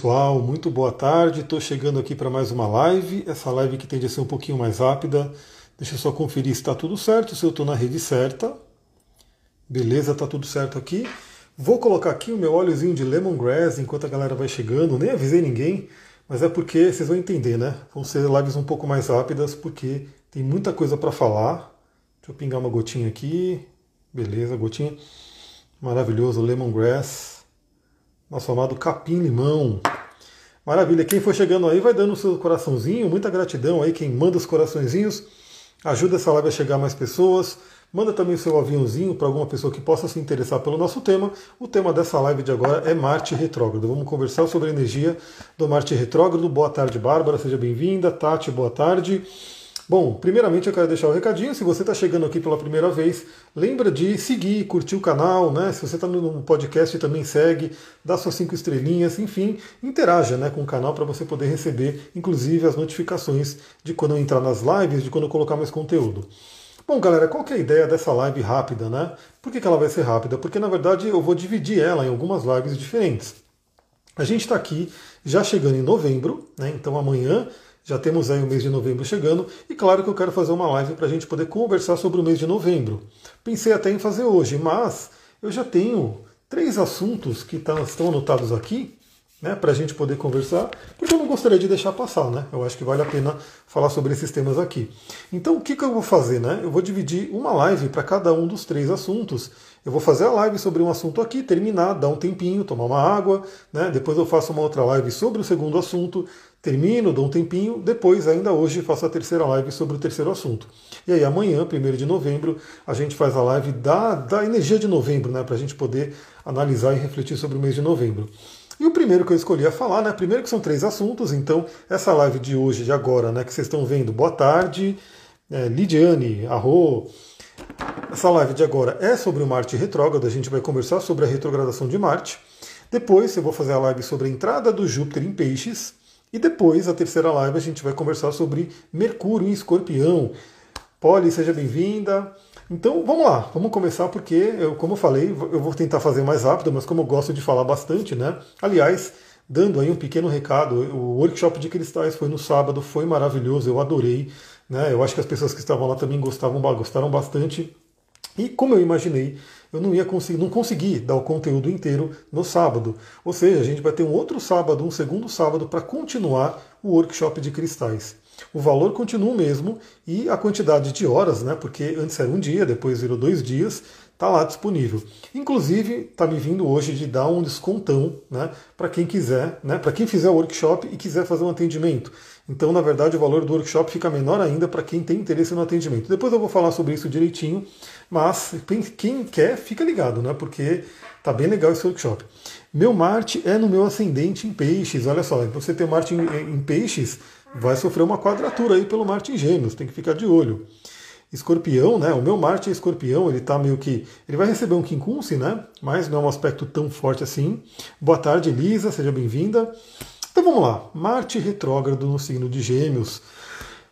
pessoal, muito boa tarde. Estou chegando aqui para mais uma live. Essa live que tende a ser um pouquinho mais rápida. Deixa eu só conferir se está tudo certo, se eu estou na rede certa. Beleza, está tudo certo aqui. Vou colocar aqui o meu óleozinho de lemongrass enquanto a galera vai chegando. Nem avisei ninguém, mas é porque vocês vão entender, né? Vão ser lives um pouco mais rápidas porque tem muita coisa para falar. Deixa eu pingar uma gotinha aqui. Beleza, gotinha. Maravilhoso, lemongrass nosso amado capim-limão. Maravilha, quem for chegando aí vai dando o seu coraçãozinho, muita gratidão aí, quem manda os coraçõezinhos, ajuda essa live a chegar a mais pessoas, manda também o seu aviãozinho para alguma pessoa que possa se interessar pelo nosso tema. O tema dessa live de agora é Marte Retrógrado. Vamos conversar sobre a energia do Marte Retrógrado. Boa tarde, Bárbara, seja bem-vinda. Tati, boa tarde. Bom, primeiramente eu quero deixar o um recadinho. Se você está chegando aqui pela primeira vez, lembra de seguir, curtir o canal, né? Se você está no podcast, também segue, dá suas cinco estrelinhas, enfim, interaja né, com o canal para você poder receber, inclusive, as notificações de quando eu entrar nas lives, de quando eu colocar mais conteúdo. Bom, galera, qual que é a ideia dessa live rápida, né? Por que, que ela vai ser rápida? Porque na verdade eu vou dividir ela em algumas lives diferentes. A gente está aqui já chegando em novembro, né? Então amanhã já temos aí o mês de novembro chegando e claro que eu quero fazer uma live para a gente poder conversar sobre o mês de novembro. Pensei até em fazer hoje, mas eu já tenho três assuntos que tá, estão anotados aqui né, para a gente poder conversar, porque eu não gostaria de deixar passar, né? Eu acho que vale a pena falar sobre esses temas aqui. Então, o que, que eu vou fazer, né? Eu vou dividir uma live para cada um dos três assuntos. Eu vou fazer a live sobre um assunto aqui, terminar, dar um tempinho, tomar uma água, né? Depois eu faço uma outra live sobre o segundo assunto, termino, dou um tempinho, depois, ainda hoje, faço a terceira live sobre o terceiro assunto. E aí, amanhã, 1 de novembro, a gente faz a live da, da energia de novembro, né? Para a gente poder analisar e refletir sobre o mês de novembro. E o primeiro que eu escolhi a falar, né? Primeiro que são três assuntos, então essa live de hoje, de agora, né, que vocês estão vendo, boa tarde, é, Lidiane, Arro. Essa live de agora é sobre o Marte retrógrado, a gente vai conversar sobre a retrogradação de Marte. Depois eu vou fazer a live sobre a entrada do Júpiter em Peixes. E depois, a terceira live, a gente vai conversar sobre Mercúrio em Escorpião. Polly, seja bem-vinda. Então vamos lá, vamos começar porque, eu, como eu falei, eu vou tentar fazer mais rápido, mas como eu gosto de falar bastante, né? Aliás, dando aí um pequeno recado, o workshop de cristais foi no sábado, foi maravilhoso, eu adorei. Né? Eu acho que as pessoas que estavam lá também gostavam, gostaram bastante. E como eu imaginei, eu não ia conseguir, não consegui dar o conteúdo inteiro no sábado. Ou seja, a gente vai ter um outro sábado, um segundo sábado, para continuar o workshop de cristais o valor continua o mesmo e a quantidade de horas, né, porque antes era um dia, depois virou dois dias, está lá disponível. Inclusive, está me vindo hoje de dar um descontão né, para quem quiser, né, para quem fizer o workshop e quiser fazer um atendimento. Então, na verdade, o valor do workshop fica menor ainda para quem tem interesse no atendimento. Depois eu vou falar sobre isso direitinho, mas quem quer, fica ligado, né, porque tá bem legal esse workshop. Meu Marte é no meu ascendente em peixes, olha só, você tem Marte em, em peixes, vai sofrer uma quadratura aí pelo Marte em Gêmeos, tem que ficar de olho. Escorpião, né? O meu Marte é escorpião, ele tá meio que. Ele vai receber um quincunce, né? Mas não é um aspecto tão forte assim. Boa tarde, Elisa, seja bem-vinda. Então vamos lá. Marte retrógrado no signo de Gêmeos.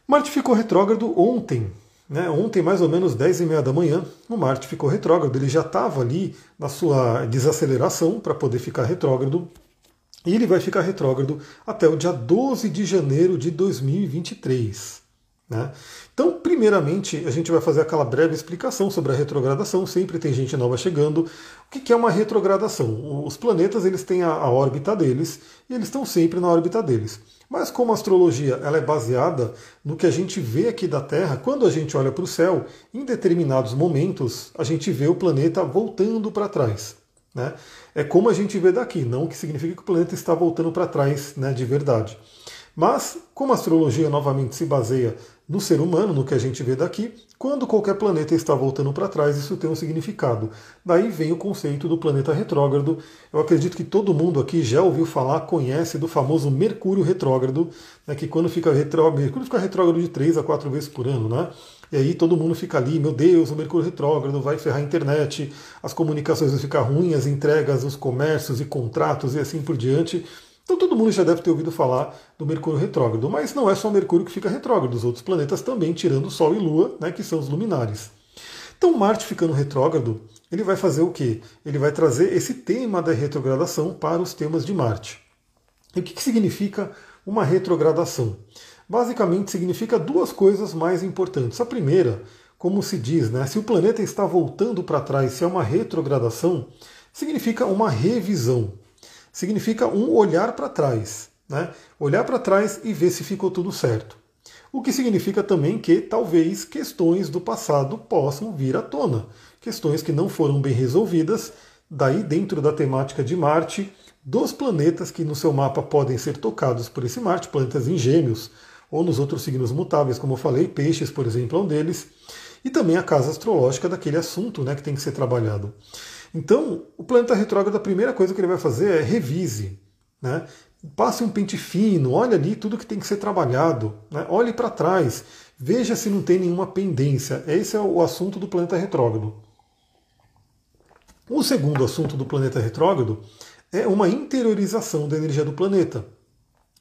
Marte ficou retrógrado ontem, né? Ontem, mais ou menos 10 e meia da manhã, o Marte ficou retrógrado. Ele já estava ali na sua desaceleração para poder ficar retrógrado. E ele vai ficar retrógrado até o dia 12 de janeiro de 2023. Né? Então, primeiramente, a gente vai fazer aquela breve explicação sobre a retrogradação. Sempre tem gente nova chegando. O que é uma retrogradação? Os planetas eles têm a, a órbita deles e eles estão sempre na órbita deles. Mas como a astrologia ela é baseada no que a gente vê aqui da Terra, quando a gente olha para o céu, em determinados momentos a gente vê o planeta voltando para trás. Né? É como a gente vê daqui, não que significa que o planeta está voltando para trás né, de verdade. Mas, como a astrologia novamente se baseia no ser humano, no que a gente vê daqui, quando qualquer planeta está voltando para trás, isso tem um significado. Daí vem o conceito do planeta retrógrado. Eu acredito que todo mundo aqui já ouviu falar, conhece do famoso Mercúrio retrógrado, né, que quando fica retrógrado, Mercúrio fica retrógrado de três a quatro vezes por ano, né? E aí todo mundo fica ali, meu Deus, o Mercúrio retrógrado vai ferrar a internet, as comunicações vão ficar ruins, as entregas, os comércios e contratos e assim por diante. Então todo mundo já deve ter ouvido falar do Mercúrio retrógrado, mas não é só o Mercúrio que fica retrógrado, os outros planetas também, tirando Sol e Lua, né, que são os luminares. Então Marte ficando retrógrado, ele vai fazer o quê? Ele vai trazer esse tema da retrogradação para os temas de Marte. E o que, que significa uma retrogradação? Basicamente significa duas coisas mais importantes. A primeira, como se diz, né, se o planeta está voltando para trás, se é uma retrogradação, significa uma revisão. Significa um olhar para trás. Né? Olhar para trás e ver se ficou tudo certo. O que significa também que talvez questões do passado possam vir à tona. Questões que não foram bem resolvidas, daí dentro da temática de Marte, dos planetas que no seu mapa podem ser tocados por esse Marte, planetas em gêmeos, ou nos outros signos mutáveis, como eu falei, peixes, por exemplo, é um deles, e também a casa astrológica daquele assunto né, que tem que ser trabalhado. Então, o planeta retrógrado, a primeira coisa que ele vai fazer é revise. Né? Passe um pente fino, olhe ali tudo que tem que ser trabalhado, né? olhe para trás, veja se não tem nenhuma pendência. Esse é o assunto do planeta retrógrado. O segundo assunto do planeta retrógrado é uma interiorização da energia do planeta.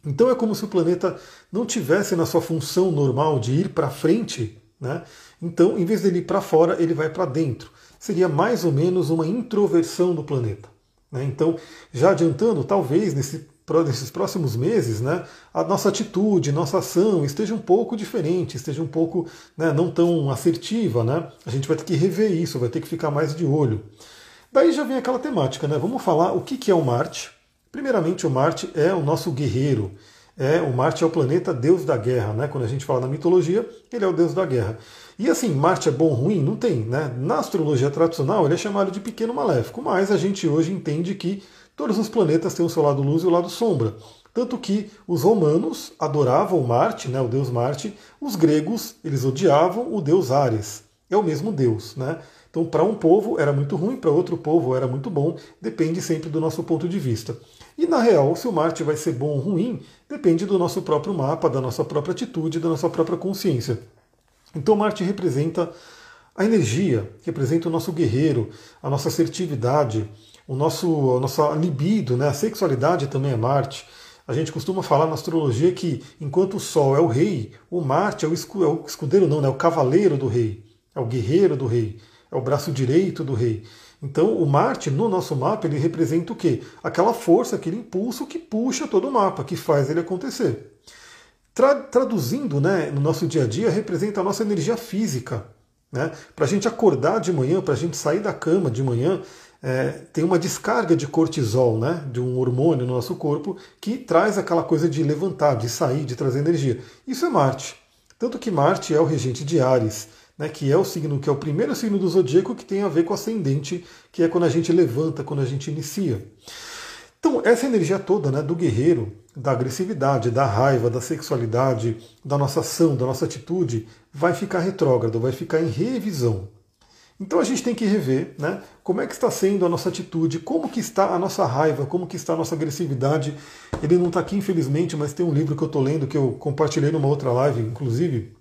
Então é como se o planeta não tivesse na sua função normal de ir para frente, né? Então, em vez dele ir para fora, ele vai para dentro. Seria mais ou menos uma introversão do planeta. Né? Então, já adiantando, talvez nesse nesses próximos meses, né, a nossa atitude, nossa ação esteja um pouco diferente, esteja um pouco né, não tão assertiva. Né? A gente vai ter que rever isso, vai ter que ficar mais de olho. Daí já vem aquela temática, né? Vamos falar o que é o Marte. Primeiramente, o Marte é o nosso guerreiro. É, o Marte é o planeta deus da guerra, né? Quando a gente fala na mitologia, ele é o deus da guerra. E assim, Marte é bom ou ruim? Não tem, né? Na astrologia tradicional, ele é chamado de pequeno maléfico, mas a gente hoje entende que Todos os planetas têm o seu lado luz e o lado sombra. Tanto que os romanos adoravam Marte, né, o deus Marte, os gregos eles odiavam o deus Ares. É o mesmo deus. Né? Então, para um povo era muito ruim, para outro povo era muito bom, depende sempre do nosso ponto de vista. E na real, se o Marte vai ser bom ou ruim, depende do nosso próprio mapa, da nossa própria atitude, da nossa própria consciência. Então, Marte representa a energia, representa o nosso guerreiro, a nossa assertividade, o nosso, a nossa libido, né? a sexualidade também é Marte. A gente costuma falar na astrologia que enquanto o Sol é o rei, o Marte é é o escudeiro, não, né? é o cavaleiro do rei, é o guerreiro do rei, é o braço direito do rei. Então o Marte no nosso mapa ele representa o quê? Aquela força, aquele impulso que puxa todo o mapa, que faz ele acontecer. Tra traduzindo né, no nosso dia a dia, representa a nossa energia física. Né? Para a gente acordar de manhã, para a gente sair da cama de manhã, é, tem uma descarga de cortisol, né, de um hormônio no nosso corpo, que traz aquela coisa de levantar, de sair, de trazer energia. Isso é Marte. Tanto que Marte é o regente de Ares, né, que é o signo que é o primeiro signo do zodíaco que tem a ver com ascendente, que é quando a gente levanta, quando a gente inicia. Então, essa energia toda né, do guerreiro, da agressividade, da raiva, da sexualidade, da nossa ação, da nossa atitude, vai ficar retrógrado, vai ficar em revisão. Então a gente tem que rever né, como é que está sendo a nossa atitude, como que está a nossa raiva, como que está a nossa agressividade. Ele não está aqui, infelizmente, mas tem um livro que eu estou lendo, que eu compartilhei numa outra live, inclusive,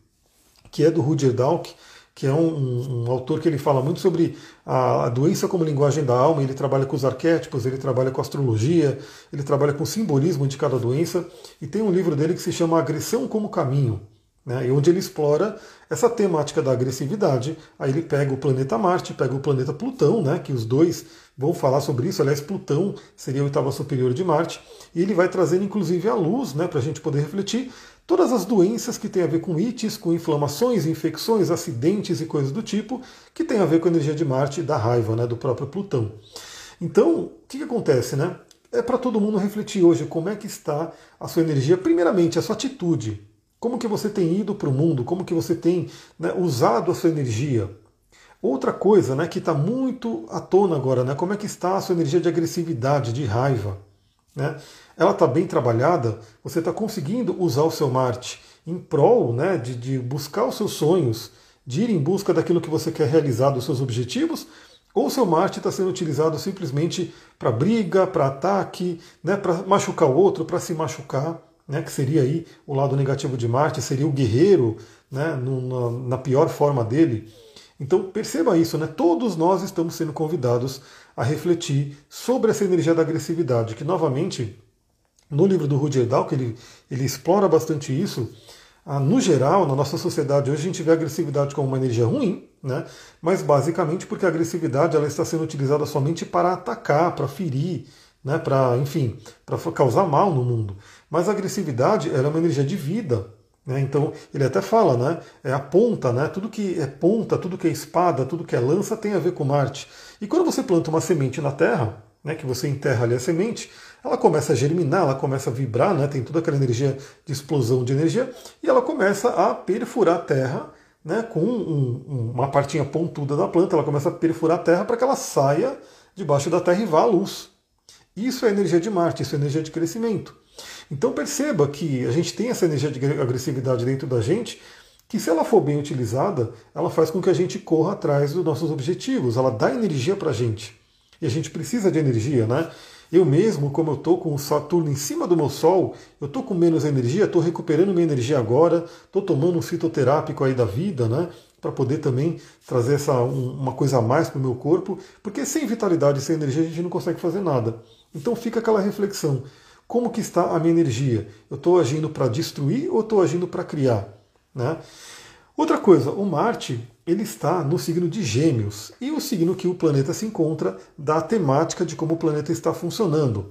que é do Rudyard Dalk, que é um, um, um, autor que ele fala muito sobre a, a, doença como linguagem da alma, ele trabalha com os arquétipos, ele trabalha com astrologia, ele trabalha com o simbolismo de cada doença, e tem um livro dele que se chama Agressão como Caminho né, onde ele explora essa temática da agressividade. Aí ele pega o planeta Marte, pega o planeta Plutão, né, que os dois vão falar sobre isso. Aliás, Plutão seria a oitava superior de Marte, e ele vai trazendo inclusive a luz né, para a gente poder refletir todas as doenças que têm a ver com ites, com inflamações, infecções, acidentes e coisas do tipo, que tem a ver com a energia de Marte da raiva né, do próprio Plutão. Então, o que, que acontece, né? É para todo mundo refletir hoje como é que está a sua energia, primeiramente a sua atitude, como que você tem ido para o mundo? Como que você tem né, usado a sua energia? Outra coisa né, que está muito à tona agora, né, como é que está a sua energia de agressividade, de raiva? Né? Ela está bem trabalhada? Você está conseguindo usar o seu Marte em prol né, de, de buscar os seus sonhos, de ir em busca daquilo que você quer realizar, dos seus objetivos? Ou o seu Marte está sendo utilizado simplesmente para briga, para ataque, né, para machucar o outro, para se machucar? né, que seria aí o lado negativo de Marte, seria o guerreiro né, no, na, na, pior forma dele. Então perceba isso, né? todos nós estamos sendo convidados a refletir sobre essa energia da agressividade, que novamente, no livro do Rudyard Dalk, ele, ele explora bastante isso. Ah, no geral, na nossa sociedade hoje, a gente vê a agressividade como uma energia ruim, né? mas basicamente porque a agressividade ela está sendo utilizada somente para atacar, para ferir, né, para, enfim, para causar mal no mundo. Mas a agressividade ela é uma energia de vida. Né? Então ele até fala, né, é a ponta, né, tudo que é ponta, tudo que é espada, tudo que é lança tem a ver com Marte. E quando você planta uma semente na terra, né, que você enterra ali a semente, ela começa a germinar, ela começa a vibrar, né, tem toda aquela energia de explosão de energia, e ela começa a perfurar a terra né, com um, uma partinha pontuda da planta, ela começa a perfurar a terra para que ela saia debaixo da terra e vá à luz. Isso é energia de Marte, isso é energia de crescimento. Então perceba que a gente tem essa energia de agressividade dentro da gente, que se ela for bem utilizada, ela faz com que a gente corra atrás dos nossos objetivos, ela dá energia para a gente. E a gente precisa de energia, né? Eu mesmo, como eu estou com o Saturno em cima do meu Sol, eu estou com menos energia, estou recuperando minha energia agora, estou tomando um fitoterápico aí da vida, né? Para poder também trazer essa, um, uma coisa a mais para o meu corpo, porque sem vitalidade, sem energia, a gente não consegue fazer nada. Então fica aquela reflexão. Como que está a minha energia? Eu estou agindo para destruir ou estou agindo para criar? Né? Outra coisa, o Marte ele está no signo de Gêmeos e o signo que o planeta se encontra dá a temática de como o planeta está funcionando.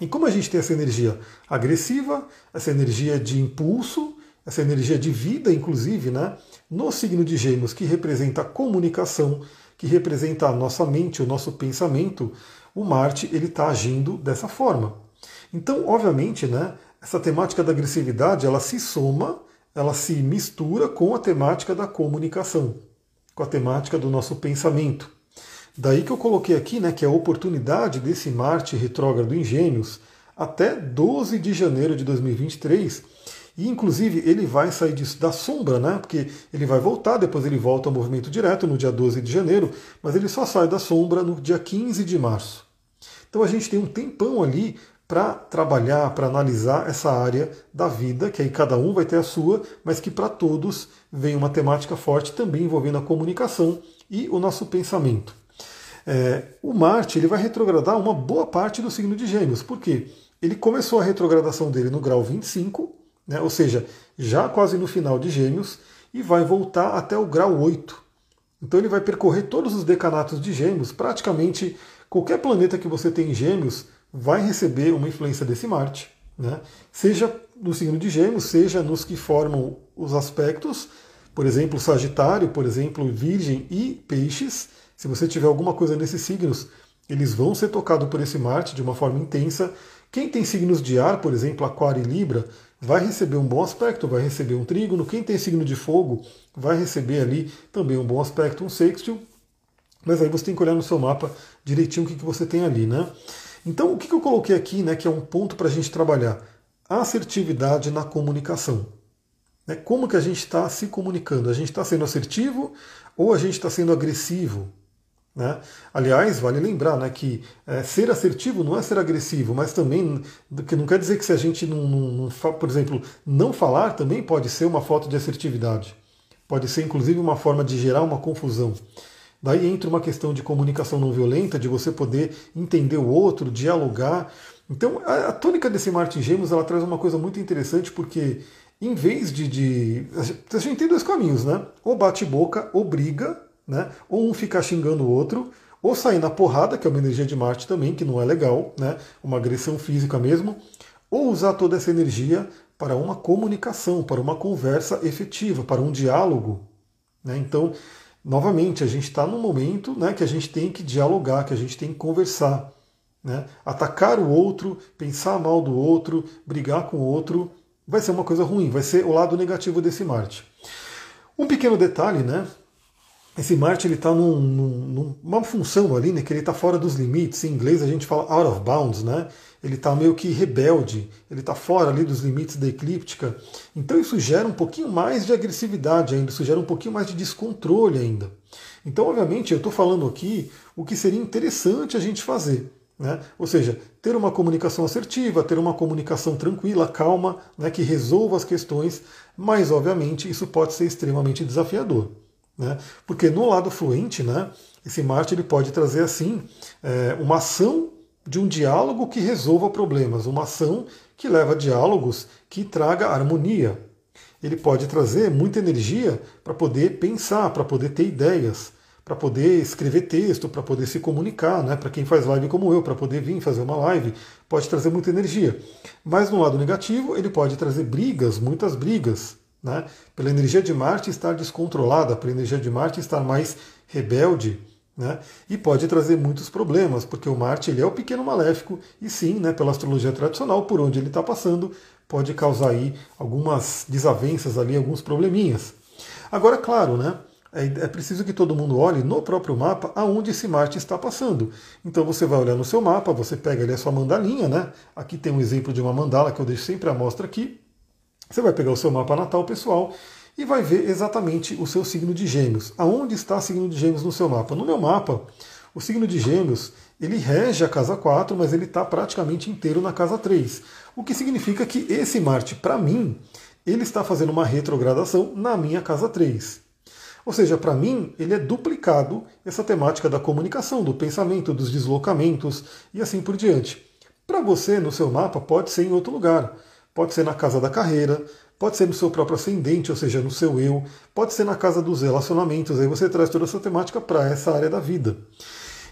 E como a gente tem essa energia agressiva, essa energia de impulso, essa energia de vida, inclusive, né? No signo de Gêmeos, que representa a comunicação, que representa a nossa mente, o nosso pensamento, o Marte ele está agindo dessa forma. Então, obviamente, né? Essa temática da agressividade ela se soma ela se mistura com a temática da comunicação, com a temática do nosso pensamento. Daí que eu coloquei aqui né, que a oportunidade desse Marte retrógrado em Gêmeos até 12 de janeiro de 2023. E inclusive ele vai sair disso da sombra, né? Porque ele vai voltar, depois ele volta ao movimento direto no dia 12 de janeiro, mas ele só sai da sombra no dia 15 de março. Então a gente tem um tempão ali para trabalhar, para analisar essa área da vida, que aí cada um vai ter a sua, mas que para todos vem uma temática forte também envolvendo a comunicação e o nosso pensamento. É, o Marte ele vai retrogradar uma boa parte do signo de Gêmeos, porque ele começou a retrogradação dele no grau 25, né, ou seja, já quase no final de Gêmeos, e vai voltar até o grau 8. Então ele vai percorrer todos os decanatos de Gêmeos, praticamente qualquer planeta que você tem em Gêmeos vai receber uma influência desse Marte, né? seja no signo de Gêmeos, seja nos que formam os aspectos, por exemplo, Sagitário, por exemplo, Virgem e Peixes. Se você tiver alguma coisa nesses signos, eles vão ser tocados por esse Marte de uma forma intensa. Quem tem signos de ar, por exemplo, Aquário e Libra, vai receber um bom aspecto, vai receber um trígono. Quem tem signo de fogo vai receber ali também um bom aspecto, um sextil. Mas aí você tem que olhar no seu mapa direitinho o que, que você tem ali, né? Então, o que eu coloquei aqui, né, que é um ponto para a gente trabalhar? Assertividade na comunicação. Né? Como que a gente está se comunicando? A gente está sendo assertivo ou a gente está sendo agressivo? Né? Aliás, vale lembrar né, que é, ser assertivo não é ser agressivo, mas também que não quer dizer que se a gente não, não, não, por exemplo, não falar também pode ser uma foto de assertividade. Pode ser inclusive uma forma de gerar uma confusão. Daí entra uma questão de comunicação não violenta, de você poder entender o outro, dialogar. Então, a, tônica desse Marte Gêmeos ela traz uma coisa muito interessante, porque em vez de, de. A gente tem dois caminhos, né? Ou bate-boca, ou briga, né? Ou um ficar xingando o outro, ou sair na porrada, que é uma energia de Marte também, que não é legal, né? Uma agressão física mesmo, ou usar toda essa energia para uma comunicação, para uma conversa efetiva, para um diálogo. Né? Então, novamente, a gente está num momento né, que a gente tem que dialogar, que a gente tem que conversar. Né? Atacar o outro, pensar mal do outro, brigar com o outro, vai ser uma coisa ruim, vai ser o lado negativo desse Marte. Um pequeno detalhe, né? Esse Marte ele está num, num, numa função ali, né? Que ele está fora dos limites. Em inglês a gente fala out of bounds, né? Ele está meio que rebelde, ele está fora ali dos limites da eclíptica. Então isso gera um pouquinho mais de agressividade ainda, isso gera um pouquinho mais de descontrole ainda. Então, obviamente, eu estou falando aqui o que seria interessante a gente fazer. Né? Ou seja, ter uma comunicação assertiva, ter uma comunicação tranquila, calma, né, que resolva as questões, mas obviamente isso pode ser extremamente desafiador. Né? Porque no lado fluente, né, esse Marte ele pode trazer assim é, uma ação de um diálogo que resolva problemas, uma ação que leva a diálogos que traga harmonia. Ele pode trazer muita energia para poder pensar, para poder ter ideias, para poder escrever texto, para poder se comunicar, né? para quem faz live como eu, para poder vir fazer uma live, pode trazer muita energia. Mas no lado negativo, ele pode trazer brigas, muitas brigas, né? pela energia de Marte estar descontrolada, pela energia de Marte estar mais rebelde, né? E pode trazer muitos problemas, porque o Marte ele é o pequeno maléfico, e sim, né, pela astrologia tradicional, por onde ele está passando, pode causar aí algumas desavenças ali, alguns probleminhas. Agora, claro, né? É, é preciso que todo mundo olhe no próprio mapa aonde esse Marte está passando. Então você vai olhar no seu mapa, você pega ali a sua mandalinha, né? Aqui tem um exemplo de uma mandala que eu deixo sempre a mostra aqui. Você vai pegar o seu mapa natal pessoal e vai ver exatamente o seu signo de Gêmeos. Aonde está o signo de Gêmeos no seu mapa? No meu mapa, o signo de Gêmeos ele rege a casa 4, mas ele está praticamente inteiro na casa 3. O que significa que esse Marte, para mim, ele está fazendo uma retrogradação na minha casa 3. Ou seja, para mim, ele é duplicado essa temática da comunicação, do pensamento, dos deslocamentos e assim por diante. Para você, no seu mapa, pode ser em outro lugar. Pode ser na casa da carreira, pode ser no seu próprio ascendente, ou seja, no seu eu, pode ser na casa dos relacionamentos. Aí você traz toda essa temática para essa área da vida.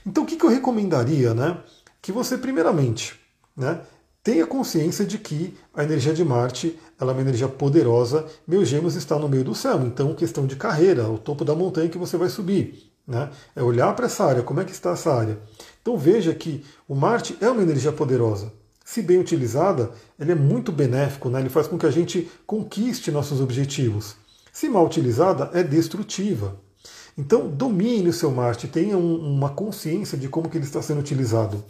Então, o que, eu recomendaria? Né? Que você, primeiramente, né, tenha consciência de que a energia de Marte ela é uma energia poderosa. Meu Gêmeos está no meio do céu, então questão de carreira, o topo da montanha que você vai subir. Né? É olhar para essa área, como é que está essa área. Então veja que o Marte é uma energia poderosa. Se bem utilizada, ele é muito benéfico, né? ele faz com que a gente conquiste nossos objetivos. Se mal utilizada, é destrutiva. Então domine o seu Marte, tenha um, uma consciência de como que ele está sendo utilizado.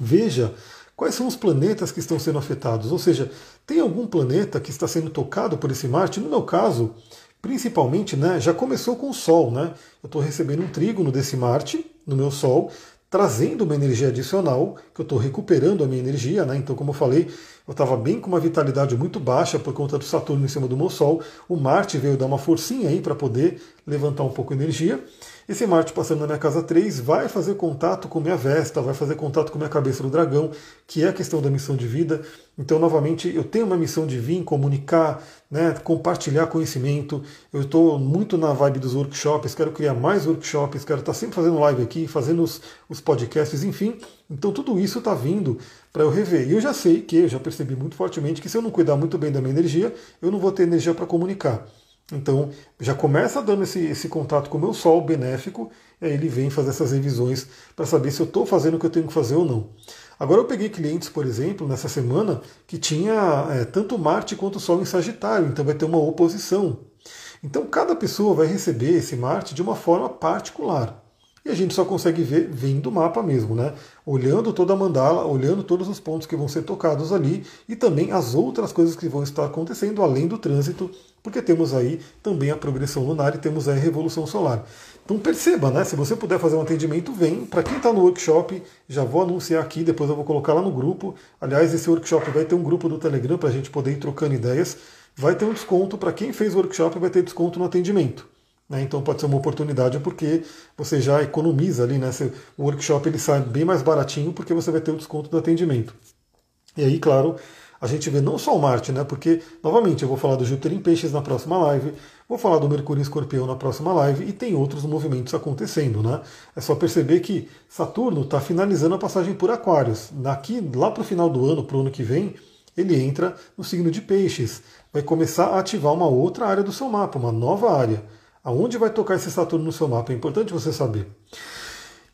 Veja quais são os planetas que estão sendo afetados. Ou seja, tem algum planeta que está sendo tocado por esse Marte? No meu caso, principalmente, né, já começou com o Sol. Né? Eu estou recebendo um trígono desse Marte no meu Sol, trazendo uma energia adicional, que eu estou recuperando a minha energia. Né? Então, como eu falei, eu estava bem com uma vitalidade muito baixa por conta do Saturno em cima do meu Sol. O Marte veio dar uma forcinha aí para poder levantar um pouco a energia. Esse Marte passando na minha casa 3 vai fazer contato com minha Vesta, vai fazer contato com minha cabeça do dragão, que é a questão da missão de vida. Então, novamente, eu tenho uma missão de vir, comunicar, né, compartilhar conhecimento. Eu estou muito na vibe dos workshops, quero criar mais workshops, quero estar sempre fazendo live aqui, fazendo os, os podcasts, enfim. Então, tudo isso está vindo para eu rever. E eu já sei que, eu já percebi muito fortemente que se eu não cuidar muito bem da minha energia, eu não vou ter energia para comunicar. Então, já começa dando esse, esse contato com o meu Sol benéfico, e aí ele vem fazer essas revisões para saber se eu estou fazendo o que eu tenho que fazer ou não. Agora, eu peguei clientes, por exemplo, nessa semana, que tinha é, tanto Marte quanto o Sol em Sagitário, então vai ter uma oposição. Então, cada pessoa vai receber esse Marte de uma forma particular. E a gente só consegue ver vendo o mapa mesmo, né? Olhando toda a mandala, olhando todos os pontos que vão ser tocados ali e também as outras coisas que vão estar acontecendo além do trânsito porque temos aí também a progressão lunar e temos aí a revolução solar. Então perceba, né? Se você puder fazer um atendimento, vem. Para quem está no workshop, já vou anunciar aqui, depois eu vou colocar lá no grupo. Aliás, esse workshop vai ter um grupo do Telegram para a gente poder ir trocando ideias. Vai ter um desconto para quem fez o workshop, vai ter desconto no atendimento. Né? Então pode ser uma oportunidade porque você já economiza ali, né? O workshop ele sai bem mais baratinho porque você vai ter o desconto do atendimento. E aí, claro, a gente vê não só o Marte, né? Porque, novamente, eu vou falar do Júpiter em Peixes na próxima live, vou falar do Mercúrio em Escorpião na próxima live e tem outros movimentos acontecendo, né? É só perceber que Saturno está finalizando a passagem por Aquários. Daqui, lá para o final do ano, para o ano que vem, ele entra no signo de Peixes. Vai começar a ativar uma outra área do seu mapa, uma nova área. Aonde vai tocar esse Saturno no seu mapa? É importante você saber.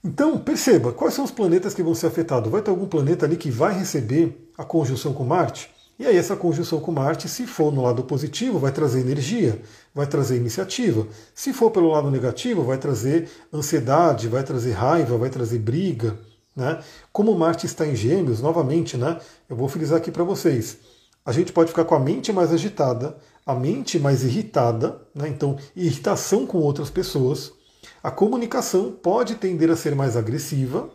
Então, perceba, quais são os planetas que vão ser afetados? Vai ter algum planeta ali que vai receber a conjunção com Marte? E aí, essa conjunção com Marte, se for no lado positivo, vai trazer energia, vai trazer iniciativa. Se for pelo lado negativo, vai trazer ansiedade, vai trazer raiva, vai trazer briga. Né? Como Marte está em Gêmeos, novamente, né? eu vou frisar aqui para vocês. A gente pode ficar com a mente mais agitada, a mente mais irritada, né? então, irritação com outras pessoas a comunicação pode tender a ser mais agressiva,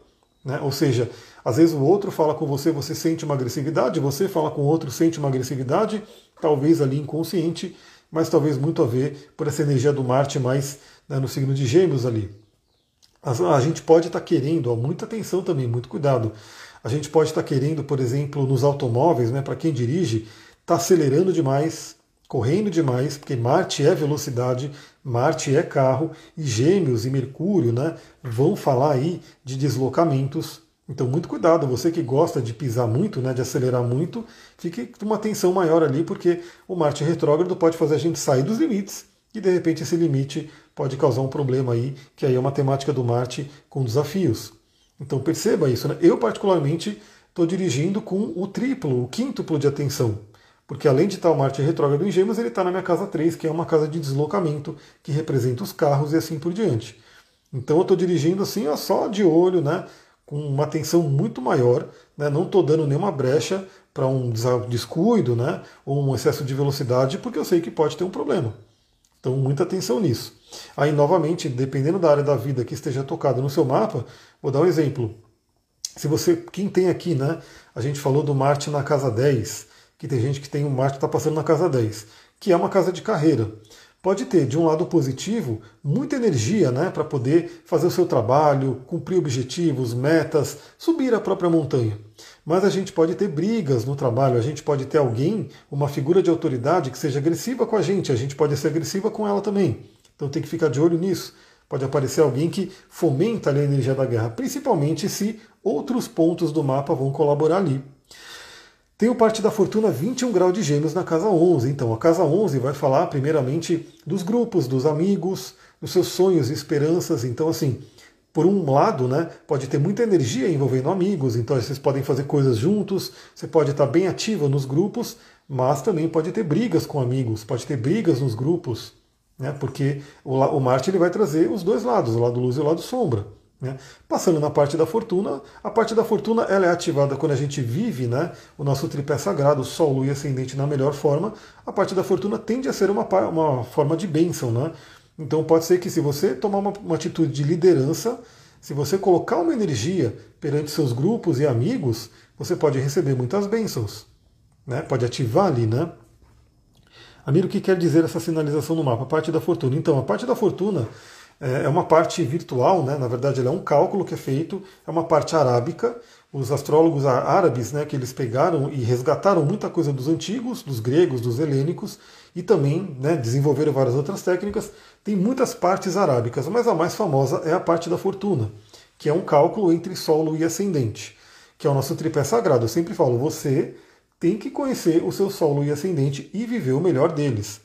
né? ou seja, às vezes o outro fala com você, você sente uma agressividade, você fala com o outro, sente uma agressividade, talvez ali inconsciente, mas talvez muito a ver por essa energia do Marte mais né, no signo de Gêmeos ali. A, gente pode estar tá querendo, ó, muita atenção também, muito cuidado. A gente pode estar tá querendo, por exemplo, nos automóveis, né, para quem dirige, está acelerando demais, correndo demais, porque Marte é velocidade, Marte é carro e Gêmeos e Mercúrio né, vão falar aí de deslocamentos. Então, muito cuidado, você que gosta de pisar muito, né, de acelerar muito, fique com uma atenção maior ali, porque o Marte retrógrado pode fazer a gente sair dos limites e de repente esse limite pode causar um problema aí, que aí é uma temática do Marte com desafios. Então perceba isso. Né? Eu, particularmente, estou dirigindo com o triplo, o quíntuplo de atenção. Porque além de estar o Marte retrógrado em Gêmeos, ele está na minha casa 3, que é uma casa de deslocamento, que representa os carros e assim por diante. Então eu estou dirigindo assim, ó, só de olho, né, com uma atenção muito maior, né, não estou dando nenhuma brecha para um descuido né, ou um excesso de velocidade, porque eu sei que pode ter um problema. Então, muita atenção nisso. Aí, novamente, dependendo da área da vida que esteja tocada no seu mapa, vou dar um exemplo. Se você, quem tem aqui, né? A gente falou do Marte na casa 10, que tem gente que tem o Marte está passando na casa 10, que é uma casa de carreira. Pode ter, de um lado positivo, muita energia né, para poder fazer o seu trabalho, cumprir objetivos, metas, subir a própria montanha. Mas a gente pode ter brigas no trabalho, a gente pode ter alguém, uma figura de autoridade que seja agressiva com a gente, a gente pode ser agressiva com ela também. Então tem que ficar de olho nisso. Pode aparecer alguém que fomenta a energia da guerra, principalmente se outros pontos do mapa vão colaborar ali. Tem o parte da fortuna 21 graus de gêmeos na casa 11. Então, a casa 11 vai falar primeiramente dos grupos, dos amigos, dos seus sonhos e esperanças. Então, assim, por um lado, né, pode ter muita energia envolvendo amigos, então vocês podem fazer coisas juntos, você pode estar bem ativa nos grupos, mas também pode ter brigas com amigos, pode ter brigas nos grupos, né, porque o, o Marte ele vai trazer os dois lados, o lado luz e o lado sombra. Né? Passando na parte da fortuna, a parte da fortuna ela é ativada quando a gente vive né, o nosso tripé sagrado, Sol, Lua e Ascendente na melhor forma. A parte da fortuna tende a ser uma, uma forma de bênção. Né? Então pode ser que se você tomar uma, uma atitude de liderança, se você colocar uma energia perante seus grupos e amigos, você pode receber muitas bênçãos. Né? Pode ativar ali, né? Amiro, o que quer dizer essa sinalização no mapa? A parte da fortuna. Então, a parte da fortuna é, é uma parte virtual, né? na verdade, é um cálculo que é feito, é uma parte arábica. Os astrólogos árabes, né, que eles pegaram e resgataram muita coisa dos antigos, dos gregos, dos helênicos, e também né, desenvolveram várias outras técnicas. Tem muitas partes arábicas, mas a mais famosa é a parte da fortuna, que é um cálculo entre Sol e Ascendente, que é o nosso tripé sagrado. Eu sempre falo, você tem que conhecer o seu Sol e Ascendente e viver o melhor deles.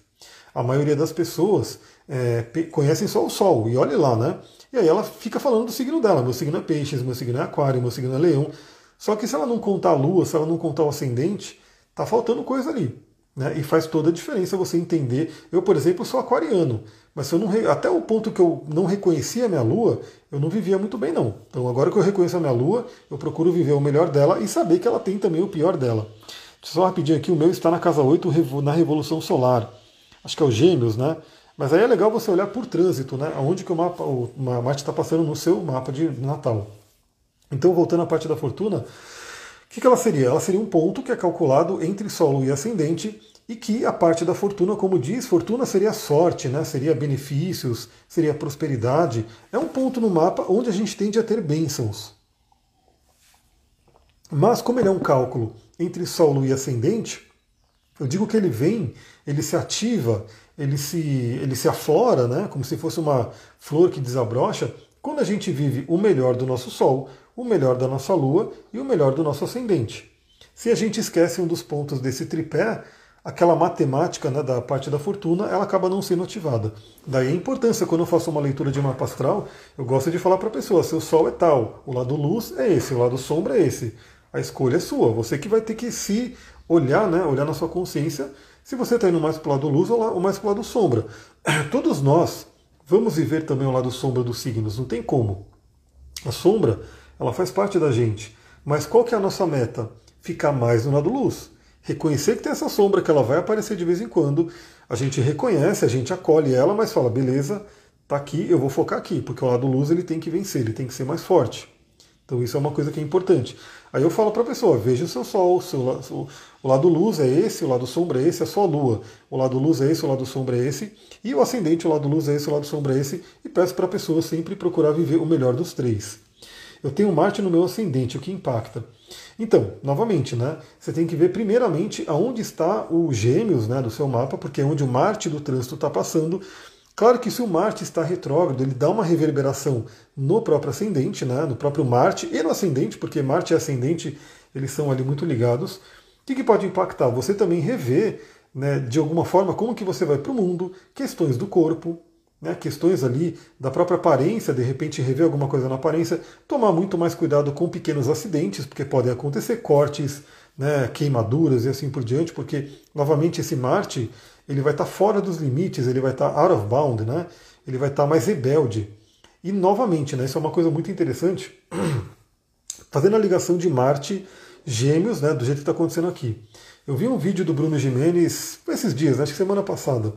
A maioria das pessoas é, conhecem só o Sol, e olhe lá, né? E aí ela fica falando do signo dela. Meu signo é peixes, meu signo é aquário, meu signo é leão. Só que se ela não contar a lua, se ela não contar o ascendente, tá faltando coisa ali. Né? E faz toda a diferença você entender. Eu, por exemplo, sou aquariano, mas eu não até o ponto que eu não reconhecia a minha lua, eu não vivia muito bem, não. Então, agora que eu reconheço a minha lua, eu procuro viver o melhor dela e saber que ela tem também o pior dela. Só rapidinho aqui, o meu está na casa 8 na Revolução Solar. Acho que é o Gêmeos, né? Mas aí é legal você olhar por trânsito, né? Onde que o mapa, o Marte está passando no seu mapa de Natal. Então, voltando à parte da fortuna, o que, que ela seria? Ela seria um ponto que é calculado entre Sol e Ascendente e que a parte da fortuna, como diz, fortuna seria sorte, né? seria benefícios, seria prosperidade. É um ponto no mapa onde a gente tende a ter bênçãos. Mas como ele é um cálculo entre Sol e Ascendente, eu digo que ele vem, ele se ativa, ele se, ele se aflora, né, como se fosse uma flor que desabrocha, quando a gente vive o melhor do nosso Sol, o melhor da nossa Lua e o melhor do nosso ascendente. Se a gente esquece um dos pontos desse tripé, aquela matemática né, da parte da fortuna, ela acaba não sendo ativada. Daí a importância, quando eu faço uma leitura de mapa astral, eu gosto de falar para a pessoa, seu Sol é tal, o lado luz é esse, o lado sombra é esse. A escolha é sua, você que vai ter que se olhar, né, olhar na sua consciência se você está indo mais para o lado luz ou mais para o lado sombra. Todos nós vamos viver também o lado sombra dos signos, não tem como. A sombra, ela faz parte da gente. Mas qual que é a nossa meta? Ficar mais no lado luz. Reconhecer que tem essa sombra, que ela vai aparecer de vez em quando. A gente reconhece, a gente acolhe ela, mas fala, beleza, tá aqui, eu vou focar aqui, porque o lado luz ele tem que vencer, ele tem que ser mais forte. Então isso é uma coisa que é importante. Aí eu falo para a pessoa, veja o seu sol, o, seu, o lado luz é esse, o lado sombra é esse, é só a lua. O lado luz é esse, o lado sombra é esse. E o ascendente, o lado luz é esse, o lado sombra é esse. E peço para a pessoa sempre procurar viver o melhor dos três. Eu tenho Marte no meu ascendente, o que impacta. Então, novamente, né, você tem que ver primeiramente aonde está o gêmeos né, do seu mapa, porque é onde o Marte do trânsito está passando. Claro que se o Marte está retrógrado, ele dá uma reverberação no próprio ascendente, né, no próprio Marte e no ascendente, porque Marte e ascendente eles são ali muito ligados. O que, que pode impactar? Você também rever, né, de alguma forma, como que você vai para o mundo, questões do corpo, né, questões ali da própria aparência, de repente rever alguma coisa na aparência, tomar muito mais cuidado com pequenos acidentes, porque podem acontecer cortes, né, queimaduras e assim por diante, porque novamente esse Marte ele vai estar fora dos limites, ele vai estar out of bound, né? ele vai estar mais rebelde. E novamente, né, isso é uma coisa muito interessante, fazendo a ligação de Marte, Gêmeos, né, do jeito que está acontecendo aqui. Eu vi um vídeo do Bruno Jimenez esses dias, acho que semana passada,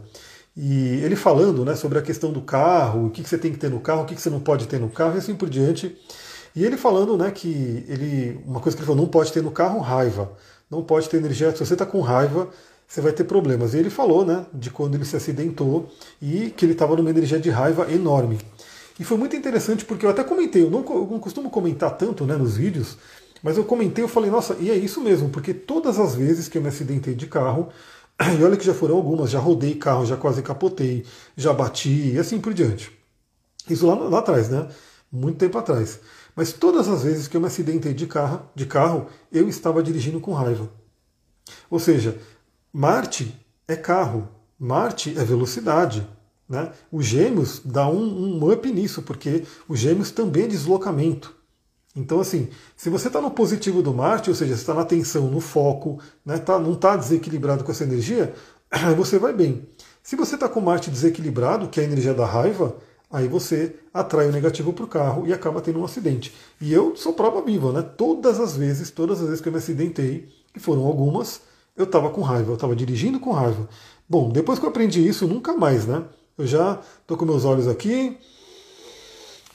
e ele falando né, sobre a questão do carro, o que, que você tem que ter no carro, o que, que você não pode ter no carro e assim por diante. E ele falando né, que ele, uma coisa que ele falou, não pode ter no carro raiva, não pode ter energia. Se você está com raiva, você vai ter problemas. E ele falou né, de quando ele se acidentou e que ele estava numa energia de raiva enorme. E foi muito interessante porque eu até comentei, eu não, eu não costumo comentar tanto né, nos vídeos, mas eu comentei, eu falei, nossa, e é isso mesmo, porque todas as vezes que eu me acidentei de carro, e olha que já foram algumas, já rodei carro, já quase capotei, já bati e assim por diante. Isso lá, lá atrás, né? Muito tempo atrás. Mas todas as vezes que eu me acidentei de carro, de carro, eu estava dirigindo com raiva. Ou seja, Marte é carro, Marte é velocidade. Né? O Gêmeos dá um, um up nisso, porque o Gêmeos também é deslocamento. Então, assim, se você está no positivo do Marte, ou seja, você está na atenção, no foco, né, tá, não está desequilibrado com essa energia, você vai bem. Se você está com Marte desequilibrado, que é a energia da raiva, aí você atrai o negativo para o carro e acaba tendo um acidente. E eu sou prova viva, né? Todas as vezes, todas as vezes que eu me acidentei, que foram algumas, eu estava com raiva, eu estava dirigindo com raiva. Bom, depois que eu aprendi isso, nunca mais, né? Eu já estou com meus olhos aqui,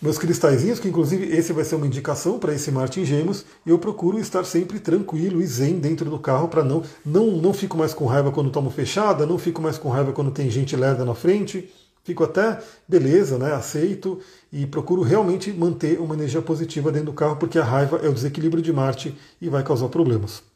meus cristalzinhos, que inclusive esse vai ser uma indicação para esse Marte em Gêmeos, eu procuro estar sempre tranquilo e zen dentro do carro para não, não não fico mais com raiva quando tomo fechada, não fico mais com raiva quando tem gente lerda na frente, fico até beleza, né, aceito e procuro realmente manter uma energia positiva dentro do carro, porque a raiva é o desequilíbrio de Marte e vai causar problemas.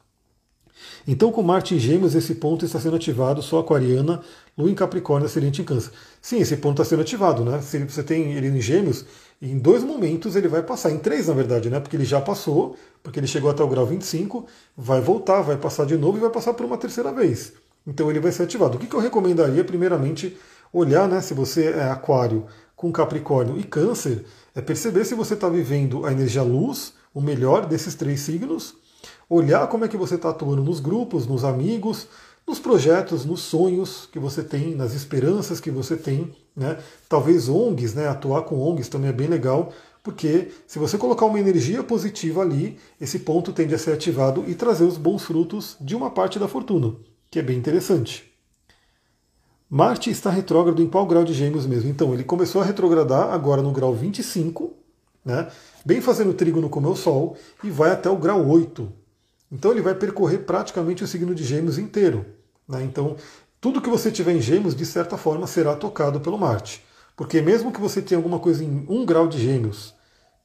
Então, com Marte em Gêmeos, esse ponto está sendo ativado, só Aquariana, Lua em Capricórnio, Ascendente em Câncer. Sim, esse ponto está sendo ativado, né? Se você tem ele em Gêmeos, em dois momentos ele vai passar, em três na verdade, né? Porque ele já passou, porque ele chegou até o grau 25, vai voltar, vai passar de novo e vai passar por uma terceira vez. Então ele vai ser ativado. O que, que eu recomendaria, primeiramente, olhar, né? Se você é Aquário com Capricórnio e Câncer, é perceber se você está vivendo a energia luz, o melhor desses três signos olhar como é que você está atuando nos grupos, nos amigos, nos projetos, nos sonhos que você tem, nas esperanças que você tem. Né? Talvez ONGs, né? atuar com ONGs também é bem legal, porque se você colocar uma energia positiva ali, esse ponto tende a ser ativado e trazer os bons frutos de uma parte da fortuna, que é bem interessante. Marte está retrógrado em qual grau de gêmeos mesmo? Então, ele começou a retrogradar agora no grau 25, né? bem fazendo trígono com o meu Sol, e vai até o grau 8, então ele vai percorrer praticamente o signo de Gêmeos inteiro. Né? Então, tudo que você tiver em Gêmeos, de certa forma, será tocado pelo Marte. Porque mesmo que você tenha alguma coisa em 1 grau de Gêmeos,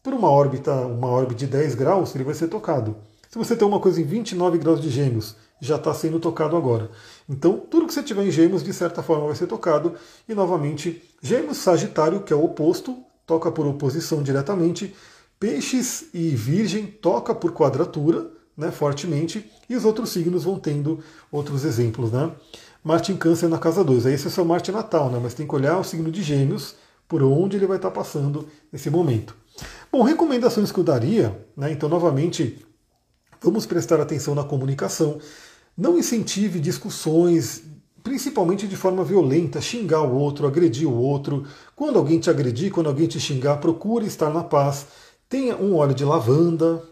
por uma órbita, uma órbita de 10 graus, ele vai ser tocado. Se você tem uma coisa em 29 graus de Gêmeos, já está sendo tocado agora. Então, tudo que você tiver em Gêmeos, de certa forma, vai ser tocado. E novamente, Gêmeos, Sagitário, que é o oposto, toca por oposição diretamente. Peixes e Virgem toca por quadratura né, fortemente, e os outros signos vão tendo outros exemplos. Né? Marte em Câncer na casa 2, aí esse é o seu Marte natal, né, mas tem que olhar o signo de Gêmeos, por onde ele vai estar passando nesse momento. Bom, recomendações que eu daria, né, então novamente, vamos prestar atenção na comunicação, não incentive discussões, principalmente de forma violenta, xingar o outro, agredir o outro. Quando alguém te agredir, quando alguém te xingar, procure estar na paz. Tenha um óleo de lavanda,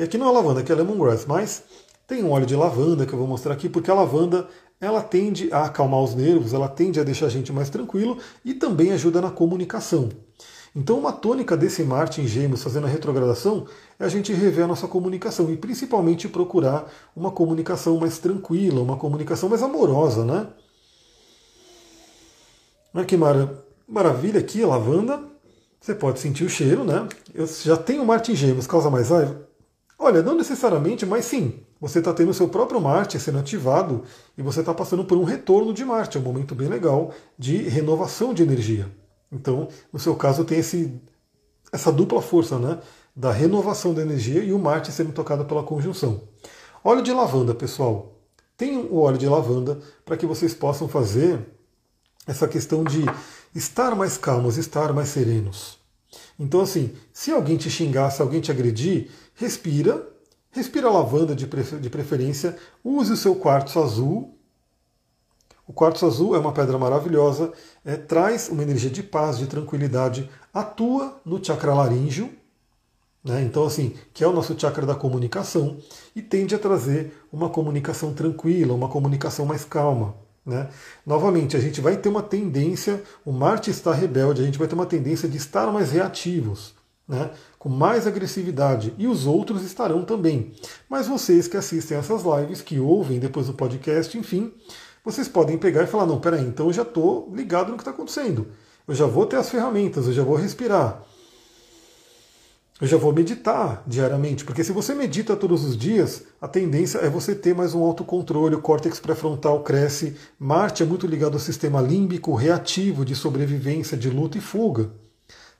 e aqui não é lavanda, aqui é lemongrass, mas tem um óleo de lavanda que eu vou mostrar aqui, porque a lavanda ela tende a acalmar os nervos, ela tende a deixar a gente mais tranquilo e também ajuda na comunicação. Então, uma tônica desse Marte em Gêmeos fazendo a retrogradação é a gente rever a nossa comunicação e principalmente procurar uma comunicação mais tranquila, uma comunicação mais amorosa, né? Olha que maravilha aqui, a lavanda. Você pode sentir o cheiro, né? Eu já tenho Marte em Gêmeos, causa mais raiva? Olha, não necessariamente, mas sim, você está tendo o seu próprio Marte sendo ativado e você está passando por um retorno de Marte. É um momento bem legal de renovação de energia. Então, no seu caso, tem esse, essa dupla força, né? Da renovação da energia e o Marte sendo tocado pela conjunção. Óleo de lavanda, pessoal. Tem o óleo de lavanda para que vocês possam fazer essa questão de estar mais calmos, estar mais serenos. Então, assim, se alguém te xingar, se alguém te agredir, respira, respira lavanda de, preferência, use o seu quartzo azul. O quartzo azul é uma pedra maravilhosa, é, traz uma energia de paz, de tranquilidade, atua no chakra laríngeo, né? então assim, que é o nosso chakra da comunicação, e tende a trazer uma comunicação tranquila, uma comunicação mais calma. Né? Novamente, a gente vai ter uma tendência, o Marte está rebelde, a gente vai ter uma tendência de estar mais reativos, né? com mais agressividade, e os outros estarão também. Mas vocês que assistem essas lives, que ouvem depois do podcast, enfim, vocês podem pegar e falar: não, peraí, então eu já estou ligado no que está acontecendo. Eu já vou ter as ferramentas, eu já vou respirar. Eu já vou meditar diariamente, porque se você medita todos os dias, a tendência é você ter mais um autocontrole, o córtex pré-frontal cresce. Marte é muito ligado ao sistema límbico reativo de sobrevivência, de luta e fuga.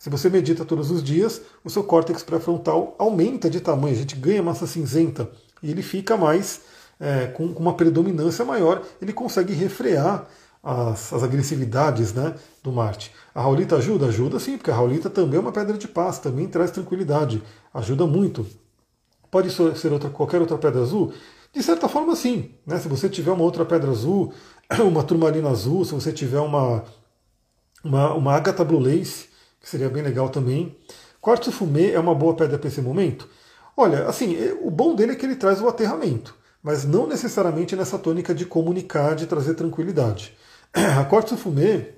Se você medita todos os dias, o seu córtex pré-frontal aumenta de tamanho, a gente ganha massa cinzenta e ele fica mais é, com uma predominância maior, ele consegue refrear as, as, agressividades né, do Marte. A Raulita ajuda? Ajuda sim, porque a Raulita também é uma pedra de paz, também traz tranquilidade, ajuda muito. Pode ser outra, qualquer outra pedra azul? De certa forma, sim. Né? Se você tiver uma outra pedra azul, uma turmalina azul, se você tiver uma, uma, uma Blue Lace, que seria bem legal também. Quartzo fumê é uma boa pedra para esse momento? Olha, assim, o bom dele é que ele traz o aterramento, mas não necessariamente nessa tônica de comunicar, de trazer tranquilidade. A quartzo fumê,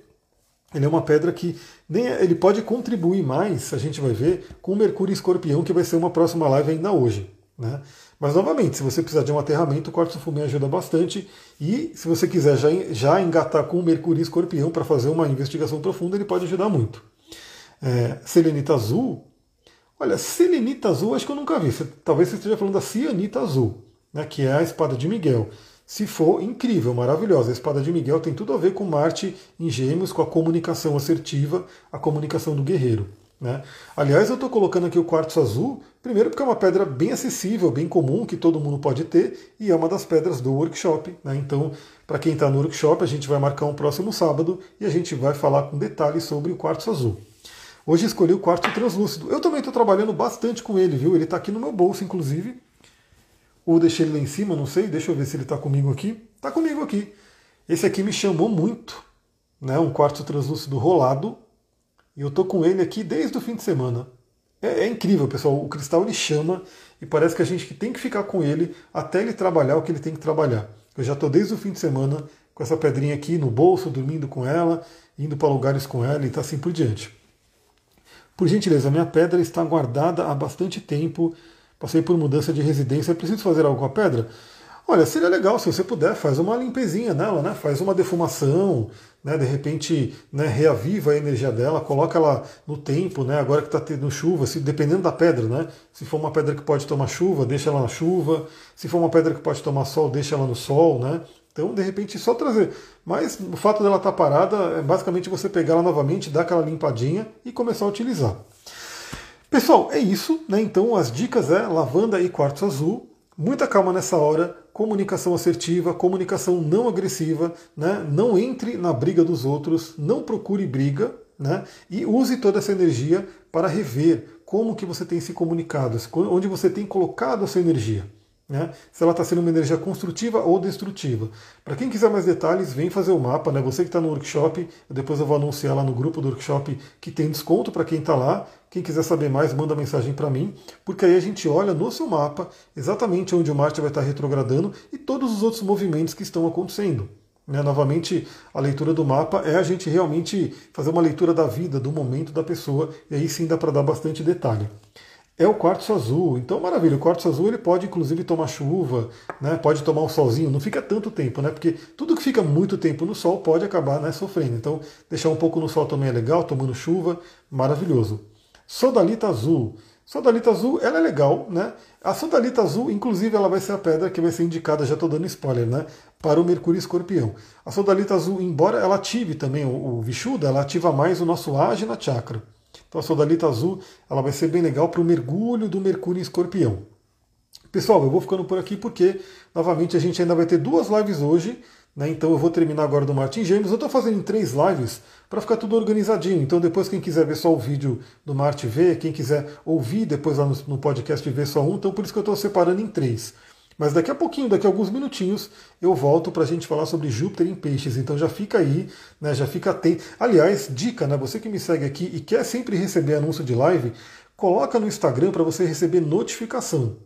ele é uma pedra que nem ele pode contribuir mais, a gente vai ver, com Mercúrio Escorpião, que vai ser uma próxima live ainda hoje. Né? Mas novamente, se você precisar de um aterramento, o quartzo fumê ajuda bastante. E se você quiser já, já engatar com o Mercúrio Escorpião para fazer uma investigação profunda, ele pode ajudar muito. É, selenita azul, olha, selenita azul acho que eu nunca vi. Você, talvez você esteja falando da cianita azul, né, que é a espada de Miguel. Se for, incrível, maravilhosa. A espada de Miguel tem tudo a ver com Marte em Gêmeos, com a comunicação assertiva, a comunicação do guerreiro. Né? Aliás, eu estou colocando aqui o quartzo azul, primeiro porque é uma pedra bem acessível, bem comum, que todo mundo pode ter, e é uma das pedras do workshop. Né? Então, para quem está no workshop, a gente vai marcar um próximo sábado e a gente vai falar com detalhes sobre o quartzo azul. Hoje escolhi o quartzo translúcido. Eu também estou trabalhando bastante com ele, viu? Ele está aqui no meu bolso, inclusive. Ou deixei ele lá em cima, não sei. Deixa eu ver se ele está comigo aqui. Está comigo aqui. Esse aqui me chamou muito, né? Um quartzo translúcido rolado. E eu tô com ele aqui desde o fim de semana. É, é, incrível, pessoal. O cristal ele chama e parece que a gente tem que ficar com ele até ele trabalhar o que ele tem que trabalhar. Eu já estou desde o fim de semana com essa pedrinha aqui no bolso, dormindo com ela, indo para lugares com ela e tá assim por diante. Por gentileza, minha pedra está guardada há bastante tempo passei por mudança de residência, preciso fazer algo com a pedra? Olha, seria legal se você puder, faz uma limpezinha nela, né? Faz uma defumação, né? De repente, né, reaviva a energia dela, coloca ela no tempo, né? Agora que está tendo chuva, se, dependendo da pedra, né? Se for uma pedra que pode tomar chuva, deixa ela na chuva. Se for uma pedra que pode tomar sol, deixa ela no sol, né? Então, de repente, só trazer. Mas o fato dela estar tá parada é basicamente você pegar ela novamente, dar aquela limpadinha e começar a utilizar. Pessoal, é isso, né? Então as dicas é lavanda e quartzo azul. Muita calma nessa hora, comunicação assertiva, comunicação não agressiva, né? Não entre na briga dos outros, não procure briga, né? E use toda essa energia para rever como que você tem se comunicado, onde você tem colocado a sua energia. Né? Se ela está sendo uma energia construtiva ou destrutiva. Para quem quiser mais detalhes, vem fazer o mapa. Né? Você que está no workshop, depois eu vou anunciar lá no grupo do workshop que tem desconto para quem está lá. Quem quiser saber mais, manda mensagem para mim, porque aí a gente olha no seu mapa exatamente onde o Marte vai estar retrogradando e todos os outros movimentos que estão acontecendo. Né? Novamente, a leitura do mapa é a gente realmente fazer uma leitura da vida, do momento da pessoa, e aí sim dá para dar bastante detalhe é o quartzo azul. Então, maravilha, o quartzo azul ele pode inclusive tomar chuva, né? pode tomar um solzinho, não fica tanto tempo, né? Porque tudo que fica muito tempo no sol pode acabar né, sofrendo. Então, deixar um pouco no sol também é legal, tomando chuva, maravilhoso. Sodalita azul. Sodalita azul, ela é legal, né? A sodalita azul, inclusive, ela vai ser a pedra que vai ser indicada, já estou dando spoiler, né? Para o Mercúrio Escorpião. A sodalita azul, embora ela ative também o, o Vishuddha, ela ativa mais o nosso Ajna Chakra. Então a sodalita azul, ela vai ser bem legal para o mergulho do Mercúrio Escorpião. Pessoal, eu vou ficando por aqui porque, novamente, a gente ainda vai ter duas lives hoje. Né? Então eu vou terminar agora do Martin Gêmeos. Eu estou fazendo em três lives para ficar tudo organizadinho. Então depois quem quiser ver só o vídeo do Marte vê, quem quiser ouvir depois lá no, no podcast ver só um. Então por isso que eu estou separando em três. Mas daqui a pouquinho, daqui a alguns minutinhos, eu volto para a gente falar sobre Júpiter em peixes. Então já fica aí, né, já fica atento. Aliás, dica, né, você que me segue aqui e quer sempre receber anúncio de live, coloca no Instagram para você receber notificação.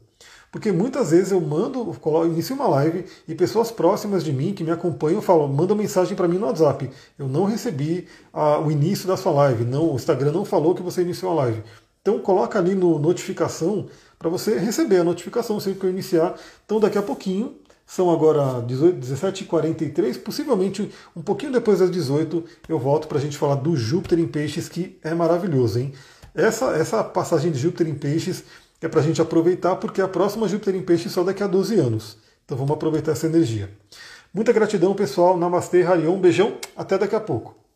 Porque muitas vezes eu mando, inicio uma live e pessoas próximas de mim que me acompanham falam, mandam mensagem para mim no WhatsApp. Eu não recebi a, o início da sua live, não, o Instagram não falou que você iniciou a live. Então coloca ali no notificação para você receber a notificação sempre que eu iniciar. Então daqui a pouquinho, são agora 17h43, possivelmente um pouquinho depois das 18 eu volto para a gente falar do Júpiter em Peixes, que é maravilhoso, hein? Essa, essa passagem de Júpiter em Peixes é para a gente aproveitar, porque a próxima Júpiter em Peixe só daqui a 12 anos. Então vamos aproveitar essa energia. Muita gratidão, pessoal. Namastê, Harion. Um beijão. Até daqui a pouco.